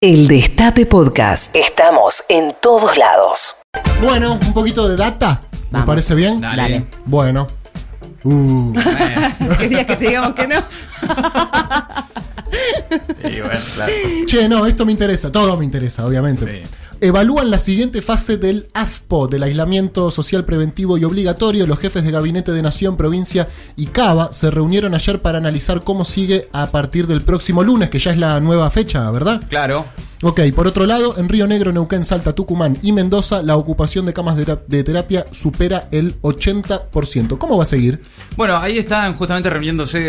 El Destape Podcast. Estamos en todos lados. Bueno, un poquito de data. ¿Me Vamos. parece bien? Dale. Bueno. Uh, Querías que te digamos que no. Y bueno, claro. che, no, esto me interesa. Todo me interesa, obviamente. Sí. Evalúan la siguiente fase del ASPO, del aislamiento social preventivo y obligatorio. Los jefes de gabinete de Nación, Provincia y Cava se reunieron ayer para analizar cómo sigue a partir del próximo lunes, que ya es la nueva fecha, ¿verdad? Claro. Ok, por otro lado, en Río Negro, Neuquén, Salta, Tucumán y Mendoza, la ocupación de camas de, tera- de terapia supera el 80%. ¿Cómo va a seguir? Bueno, ahí están justamente reuniéndose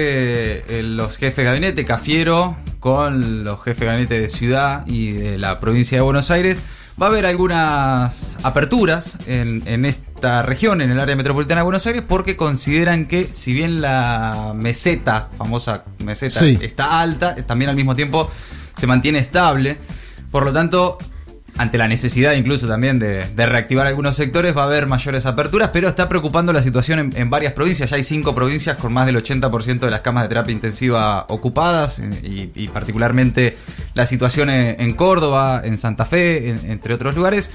eh, los jefes de gabinete, Cafiero, con los jefes de gabinete de Ciudad y de la provincia de Buenos Aires. Va a haber algunas aperturas en, en esta región, en el área metropolitana de Buenos Aires, porque consideran que si bien la meseta, famosa meseta, Sí. está alta, también al mismo tiempo se mantiene estable. Por lo tanto, ante la necesidad incluso también de, reactivar algunos sectores, va a haber mayores aperturas, pero está preocupando la situación en, varias provincias. Ya hay cinco provincias con más del 80% de las camas de terapia intensiva ocupadas, y, y particularmente la situación en, Córdoba, en Santa Fe, en- entre otros lugares,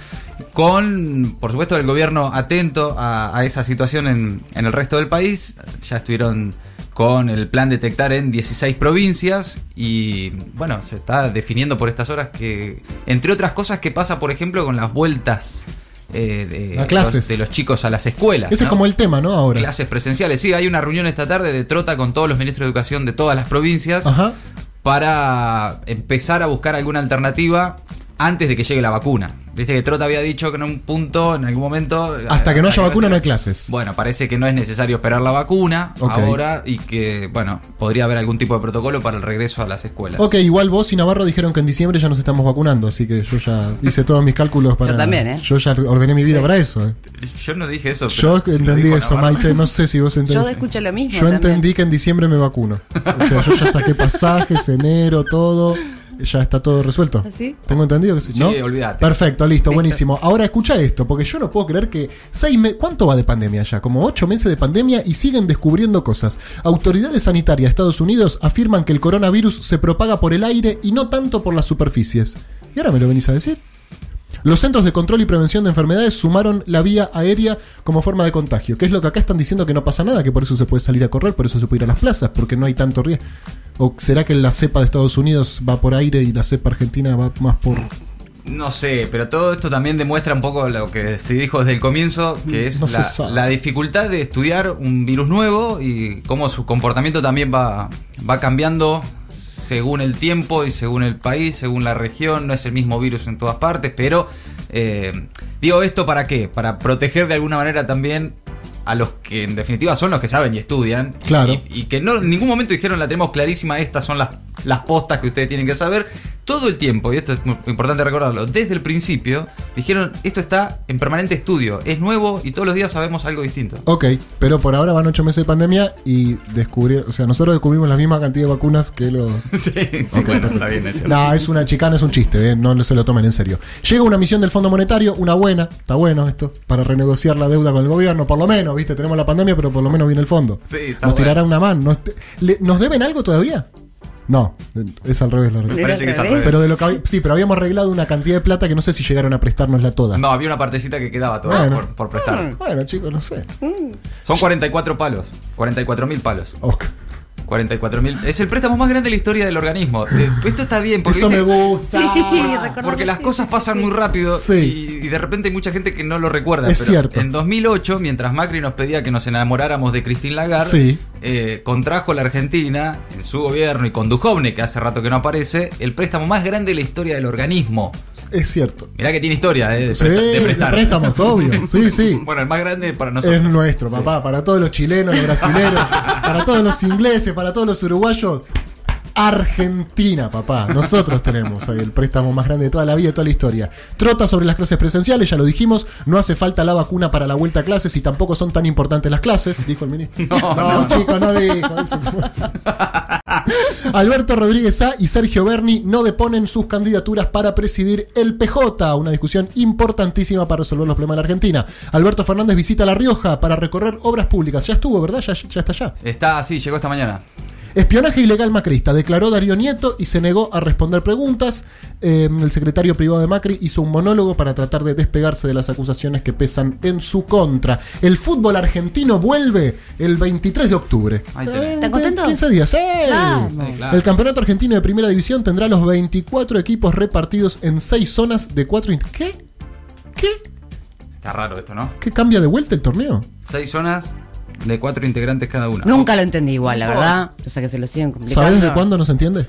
con, por supuesto, el gobierno atento a, a esa situación en el resto del país. Ya estuvieron con el plan detectar en 16 provincias y bueno, se está definiendo por estas horas que, entre otras cosas, que pasa, por ejemplo, con las vueltas eh, de, A clases. Los, de los chicos a las escuelas. Ese es como el tema, ¿no? Ahora. Clases presenciales. Sí, hay una reunión esta tarde de Trota con todos los ministros de educación de todas las provincias Ajá. para empezar a buscar alguna alternativa antes de que llegue la vacuna. Viste que Trota había dicho que en un punto, en algún momento... Hasta que no haya hay vacuna no hay clases. Bueno, parece que no es necesario esperar la vacuna ahora y que, bueno, podría haber algún tipo de protocolo para el regreso a las escuelas. Ok, igual vos y Navarro dijeron que en diciembre ya nos estamos vacunando, así que yo ya hice todos mis cálculos para. Yo también, ¿eh? Yo ya ordené mi vida Sí. para eso. ¿eh? Yo no dije eso. Yo pero entendí eso, Navarro. Maite. No sé si vos entendés. Yo escuché lo mismo. Yo también. entendí que en diciembre me vacuno. O sea, yo ya saqué pasajes, enero, todo. Ya está todo resuelto. ¿Ah, sí? Tengo entendido que sí. Sí, ¿no? olvídate. Perfecto, listo, Listo. buenísimo. Ahora escucha esto, porque yo no puedo creer que seis me- ¿Cuánto va de pandemia ya? Como ocho meses de pandemia y siguen descubriendo cosas. Autoridades sanitarias de Estados Unidos afirman que el coronavirus se propaga por el aire y no tanto por las superficies. ¿Y ahora me lo venís a decir? Los Centros de Control y Prevención de Enfermedades sumaron la vía aérea como forma de contagio, que es lo que acá están diciendo que no pasa nada, que por eso se puede salir a correr, por eso se puede ir a las plazas, porque no hay tanto riesgo. ¿O será que la cepa de Estados Unidos va por aire y la cepa argentina va más por... No sé, pero todo esto también demuestra un poco lo que se dijo desde el comienzo, que es No la, la dificultad de estudiar un virus nuevo y cómo su comportamiento también va, va cambiando según el tiempo y según el país, según la región. No es el mismo virus en todas partes, pero eh, digo esto para qué? Para proteger de alguna manera también a los que en definitiva son los que saben y estudian. Claro. Y, y que no en ningún momento dijeron la tenemos clarísima, estas son las, las postas que ustedes tienen que saber. Todo el tiempo, y esto es muy importante recordarlo, desde el principio dijeron esto está en permanente estudio, es nuevo y todos los días sabemos algo distinto. Ok, pero por ahora van ocho meses de pandemia y descubrieron... O sea, nosotros descubrimos la misma cantidad de vacunas que los... sí, sí, Ok, bueno, está bien, es cierto. No, es una chicana, es un chiste, ¿eh? no se lo tomen en serio. Llega una misión del Fondo Monetario, una buena, está bueno esto, para renegociar la deuda con el gobierno, por lo menos, ¿viste? Tenemos la pandemia, pero por lo menos viene el fondo. Sí, está Nos bueno. tirará una mano. ¿Nos, le- ¿nos deben algo todavía? No, es al revés la Me regla. parece que es al ¿Era al revés. Pero de lo que hab- sí, pero habíamos arreglado una cantidad de plata que no sé si llegaron a prestárnosla toda. No, había una partecita que quedaba todavía Bueno. por, por prestar. Bueno, chicos, no sé. Son 44 palos, 44 mil palos. Ok. 44 mil. Es el préstamo más grande de la historia del organismo. Eh, Esto está bien, porque, Eso me gusta. recordamos, Porque las sí, cosas sí, pasan sí. muy rápido Sí. y, y de repente hay mucha gente que no lo recuerda. Es pero cierto. En 2008, mientras Macri nos pedía que nos enamoráramos de Christine Lagarde, Sí. eh, contrajo la Argentina, en su gobierno y con Duhovne, que hace rato que no aparece, el préstamo más grande de la historia del organismo. Es cierto. Mirá que tiene historia eh, de, Sí, de préstamos, obvio. Sí, sí. Bueno, el más grande para nosotros. Es nuestro, papá, para todos los chilenos, los brasileños, para todos los ingleses, para todos los uruguayos. Argentina, papá. Nosotros tenemos el préstamo más grande de toda la vida, de toda la historia. Trota sobre las clases presenciales, ya lo dijimos. No hace falta la vacuna para la vuelta a clases y tampoco son tan importantes las clases, dijo el ministro. No, no. chicos, no dijo eso. Alberto Rodríguez A y Sergio Berni no deponen sus candidaturas para presidir el PJ, una discusión importantísima para resolver los problemas de la Argentina. Alberto Fernández visita La Rioja para recorrer obras públicas. Ya estuvo, ¿verdad? Ya, está allá. Está así, llegó esta mañana. Espionaje ilegal macrista, declaró Darío Nieto y se negó a responder preguntas. Eh, el secretario privado de Macri hizo un monólogo para tratar de despegarse de las acusaciones que pesan en su contra. El fútbol argentino vuelve el 23 de octubre. Eh, ¿Estás contento? 15 días. ¡eh! Claro. El campeonato argentino de primera división tendrá los 24 equipos repartidos en 6 zonas de 4... ¿Qué? ¿Qué? Está raro esto, ¿no? ¿Qué cambia de vuelta el torneo? Seis zonas de cuatro integrantes cada una. Nunca lo entendí igual, la verdad. O sea que se lo siguen complicando. ¿Sabes desde cuándo no se entiende?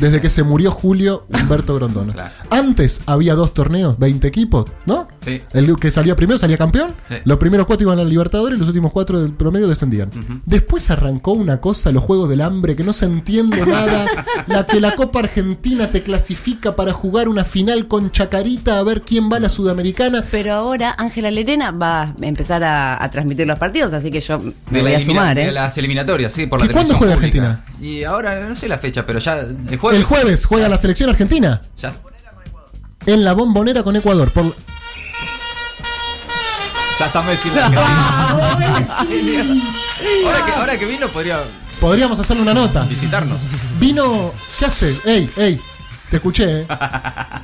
Desde que se murió Julio Humberto Grondona. Claro. Antes había dos torneos, 20 equipos, ¿no? Sí. El que salía primero salía campeón. Sí. Los primeros cuatro iban al Libertadores y los últimos cuatro del promedio descendían. Después arrancó una cosa, los Juegos del Hambre, que no se entiende nada. la que la Copa Argentina te clasifica para jugar una final con Chacarita a ver quién va a la Sudamericana. Pero ahora Ángela Lerena va a empezar a, a transmitir los partidos, así que yo me De, voy a sumar, de ¿eh? las eliminatorias, sí, por la ¿Y cuándo juega pública. Y ahora no sé la fecha, pero ya el jueves. El jueves juega la selección argentina Ya, en la bombonera con Ecuador. Por, ya está Messi. ahora, que, ahora que vino podría podríamos hacerle una nota. visitarnos. Vino. ¿Qué hace? ¡Ey, ey! Te escuché, ¿eh?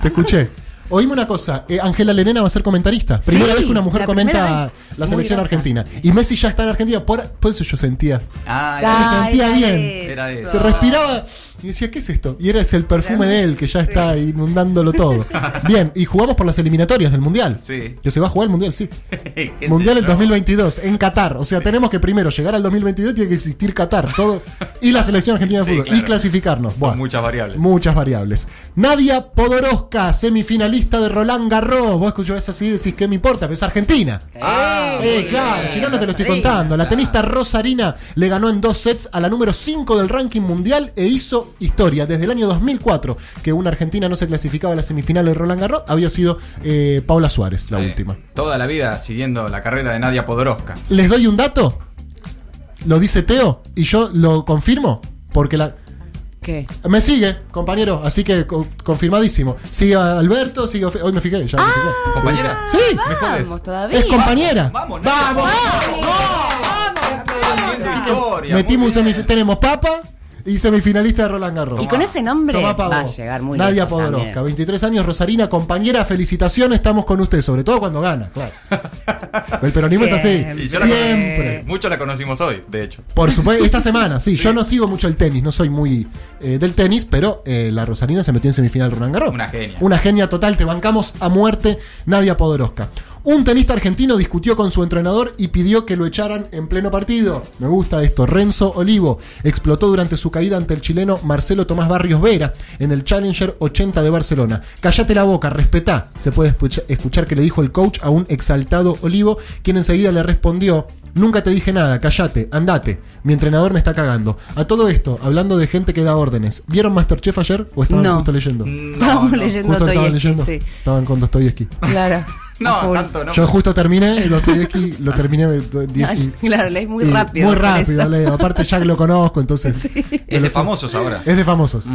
Te escuché. Oíme una cosa, eh, Ángela Lerena va a ser comentarista. Primera Sí, vez que una mujer la comenta la selección argentina. Y Messi ya está en Argentina. Por, por eso yo sentía. Ah, Me era- sentía era bien. Era eso. Se respiraba y decía, ¿qué es esto? Y era el perfume de él que ya está inundándolo todo. Bien, y jugamos por las eliminatorias del Mundial. Sí. Que se va a jugar el Mundial, sí. ¿Qué Mundial yo? 2022, en Qatar. O sea, tenemos que primero llegar al 2022, tiene que existir Qatar. todo Y la selección argentina de Sí, fútbol. Y clasificarnos. Son Bueno, muchas variables. Muchas variables. Nadia Podoroska, semifinalista de Roland Garros. Vos escuchás así y decís, ¿qué me importa? Pero es Argentina. Ah, Eh, muy claro, bien. si no, no te lo estoy contando. La tenista Rosarina le ganó en dos sets a la número 5 del ranking mundial e hizo historia. Desde el año 2004, que una argentina no se clasificaba a la semifinal de Roland Garros, había sido eh, Paula Suárez, la Sí. última. Toda la vida siguiendo la carrera de Nadia Podoroska. Les doy un dato. Lo dice Teo y yo lo confirmo porque la. ¿Qué? Me sigue, compañero, así que co- confirmadísimo. Sigue Alberto, sigue. Hoy me fijé, ya me fijé. ¿Compañera? Sí. Vamos todavía. es compañera. Vamos, Nadia. Haciendo historia. Metimos bien. tenemos Papa y semifinalista de Roland Garros. Y con ese nombre va a llegar muy Nadia lejos Podoroska, también. 23 años, Rosarina, compañera, felicitaciones, estamos con usted, sobre todo cuando gana, claro. El peronismo es así, Siempre. Y yo la conocí- siempre. Mucho la conocimos hoy, de hecho. Por supuesto, esta semana, sí, yo no sigo mucho el tenis, no soy muy eh, del tenis, pero eh, la Rosarina se metió en semifinal Roland Garros. Una genia. Una genia total, te bancamos a muerte, Nadia Podoroska. Un tenista argentino discutió con su entrenador y pidió que lo echaran en pleno partido. Me gusta esto. Renzo Olivo explotó durante su caída ante el chileno Marcelo Tomás Barrios Vera en el Challenger 80 de Barcelona. Cállate la boca, respetá. Se puede escucha- escuchar que le dijo el coach a un exaltado Olivo, quien enseguida le respondió. Nunca te dije nada, cállate, andate. Mi entrenador me está cagando. A todo esto, hablando de gente que da órdenes. ¿Vieron Masterchef ayer o estaban No. justo leyendo? No, Estábamos no. leyendo Justo estaban leyendo. sí. Estaban con Dostoyevsky. Claro. No, tanto no. Yo justo terminé Dostoyevsky, lo terminé de- de- diez y- Claro, lees muy y rápido. Muy rápido, leo. Aparte ya lo conozco, entonces. Es lo de famosos ahora. Es de famosos.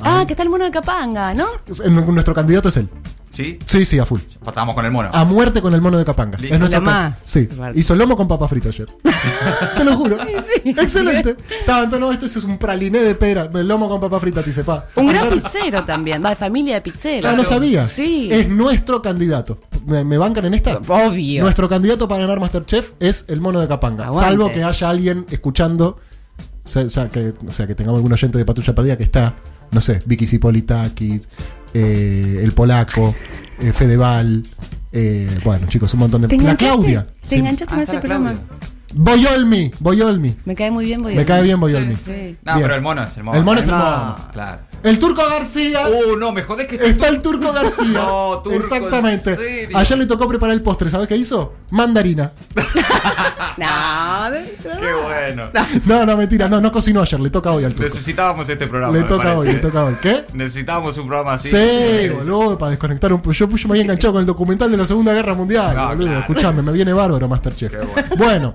Ah, que está el mono de Capanga, ¿no? Es- en- Nuestro candidato es él. ¿Sí? Sí, sí, a full. Estábamos con el mono. A muerte con el mono de Capanga. Es nuestro Lo más. Sí. Hizo lomo con papa frita ayer. Te lo juro. Excelente. Estaba, entonces, no, esto es un praliné de pera. El lomo con papa frita, te dice, pa. Un gran pizzero también. Va de familia de pizzeros. Ah, no sabía. Sí. Es nuestro candidato. ¿Me, me bancan en esta? Obvio. Nuestro candidato para ganar Masterchef es el mono de Capanga. Aguante. Salvo que haya alguien escuchando, o sea, ya que, o sea, que tengamos algún oyente de Patrulla Perdida que está, no sé, Vicky Cipolitakis, eh, el polaco, eh, Fedeval. eh, bueno, chicos, un montón de. ¿Te La enganchaste? Claudia. ¿Te sí. enganchaste Ah, con está ese programa? Boyolmi, Boyolmi. Me cae muy bien, voy Me cae bien Boyolmi. Sí. No, Bien. pero el mono es el mono. El mono es el No. mono. Claro. El Turco García. Uh, no, me jodés que Está el Turco García. No, Turco, Exactamente. ¿en serio? Ayer le tocó preparar el postre. ¿Sabes qué hizo? Mandarina. No, de- Qué bueno. No, no, mentira. No, no cocinó ayer. Le toca hoy al Turco. Necesitábamos este programa. Le toca parece. hoy, le toca hoy. ¿Qué? Necesitábamos un programa así. Sí, boludo, para desconectar un poco. Yo, yo me había enganchado con el documental de la Segunda Guerra Mundial, Ah, boludo. claro. Escuchame, me viene bárbaro Masterchef. Qué bueno. Bueno,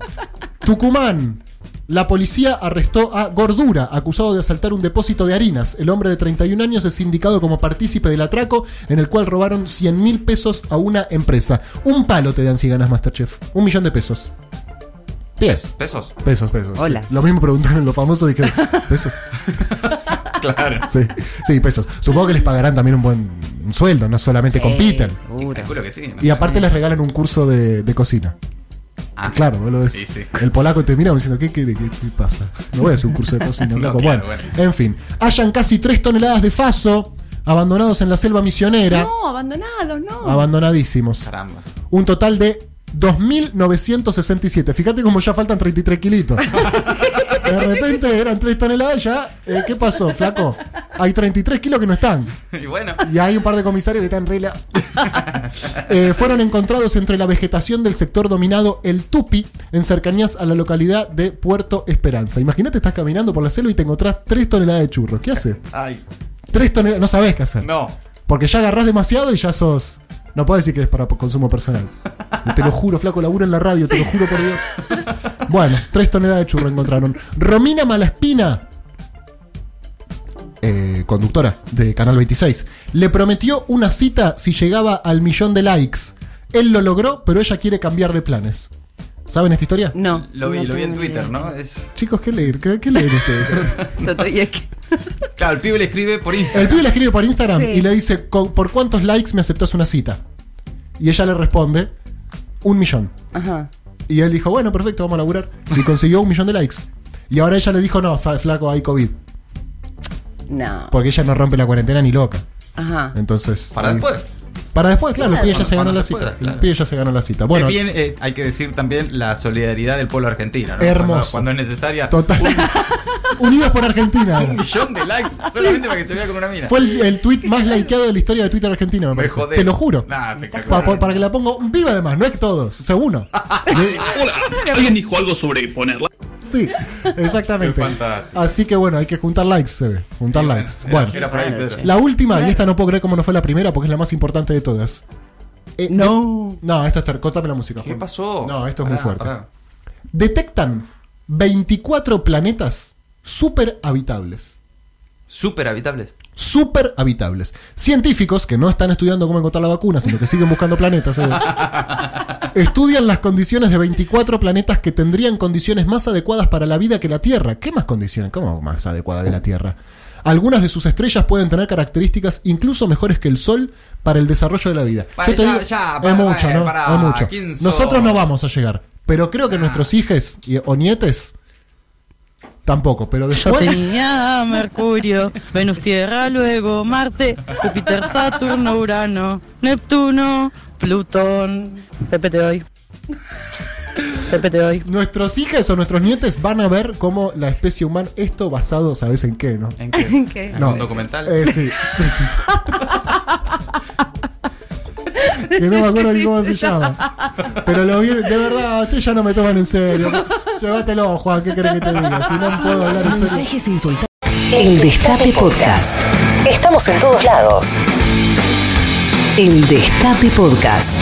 Tucumán. La policía arrestó a Gordura, acusado de asaltar un depósito de harinas. El hombre de 31 años es indicado como partícipe del atraco en el cual robaron 100 mil pesos a una empresa. Un palo te dan si ganas Masterchef. Un millón de pesos. Pies. ¿Pesos? Pesos, pesos. Hola. sí. Lo mismo preguntaron los famosos, dijeron, ¿pesos? Claro. Sí, sí, pesos. Supongo que les pagarán también un buen sueldo, no solamente Sí, compiten. seguro. Calculo que sí. no Y aparte les regalan un curso de, de cocina. Ah, Claro, vos lo ves. Sí, sí. El polaco te mira diciendo, ¿qué, qué, qué, qué pasa? No voy a hacer un curso de cocina, No, claro, bueno, bueno. en fin. Hayan casi 3 toneladas de faso abandonados en la selva misionera. No, abandonados, no. Abandonadísimos. Caramba. Un total de 2.967. Fíjate como ya faltan 33 kilitos. De repente eran 3 toneladas ya. eh, ¿Qué pasó, flaco? Hay 33 kilos que no están. Y bueno. Y hay un par de comisarios que están re la- Eh, fueron encontrados entre la vegetación del sector dominado El Tupi, en cercanías a la localidad de Puerto Esperanza. Imagínate, estás caminando por la selva y te encontrás 3 toneladas de churros. ¿Qué haces? Ay. 3 toneladas. No sabés qué hacer. No. Porque ya agarrás demasiado y ya sos. No puedo decir que es para consumo personal. Te lo juro, flaco, laburo en la radio, te lo juro por Dios. Bueno, 3 toneladas de churro encontraron. Romina Malaspina, eh, conductora de Canal 26, le prometió una cita si llegaba al millón de likes. Él lo logró, pero ella quiere cambiar de planes. ¿Saben esta historia? No. Lo vi, no lo vi en Twitter, idea. ¿no? Es... Chicos, ¿qué leen? ¿Qué, qué leen ustedes? Claro, el pibe le escribe por Instagram. El pibe le escribe por Instagram Sí. y le dice, "¿Con- ¿por cuántos likes me aceptás una cita? Y ella le responde, un millón. Ajá. Y él dijo, bueno, perfecto, vamos a laburar. Y consiguió un millón de likes. Y ahora ella le dijo, no, flaco, hay COVID. No. Porque ella no rompe la cuarentena ni loca. Ajá. Entonces. Para ahí- después. Para después, claro, el pibe ya se ganó la se cita. pueda, claro. El pibe ya se ganó la cita. Bueno, bien, eh, hay que decir también la solidaridad del pueblo argentino, ¿no? Hermoso. Cuando, cuando es necesaria. total. Unidos por Argentina. Un millón de likes solamente para que se vea con una mina. Fue el, el tweet más likeado de la historia de Twitter argentina, me Me parece. Te lo juro. Nah, Pa- espectacular. pa- para que la pongo viva además, no es que todos, seguro. Hola, ¿alguien dijo algo sobre ponerla? Sí, exactamente. Así que bueno, hay que juntar likes, se ve. Juntar likes. era- Bueno, era por ahí, Pedro. la última, y esta no puedo creer cómo no fue la primera porque es la más importante de todas. Eh, No. No, esto es ter- Cortame la música. ¿Qué Juan. pasó? No, esto es Pará, muy fuerte. pará. Detectan 24 planetas super habitables. Súper habitables. Super habitables. Científicos que no están estudiando cómo encontrar la vacuna, sino que siguen buscando planetas. ¿eh? Estudian las condiciones de 24 planetas que tendrían condiciones más adecuadas para la vida que la Tierra. ¿Qué más condiciones? ¿Cómo más adecuada que la Tierra? Algunas de sus estrellas pueden tener características incluso mejores que el Sol para el desarrollo de la vida. Para, Yo te ya, digo, ya, es para, mucho, ¿no? para, es mucho. Nosotros no vamos a llegar, pero creo que nuestros hijos y- o nietes tampoco. Pero Yo después tenía Mercurio, Venus, Tierra, luego Marte, Júpiter, Saturno, Urano, Neptuno, Plutón. Pepe te doy. Pepe te doy. nuestros hijos o nuestros nietes van a ver cómo la especie humana, esto basado, ¿sabes en qué, no? ¿En qué? ¿Qué? ¿En No. un documental? Eh, sí. que no me acuerdo ni cómo se llama. Pero lo vi, de verdad, ustedes ya no me toman en serio. Llévatelo, Juan, ¿qué querés que te diga? Si no puedo hablar en. Mensajes. El Destape Podcast. Estamos en todos lados. El Destape Podcast.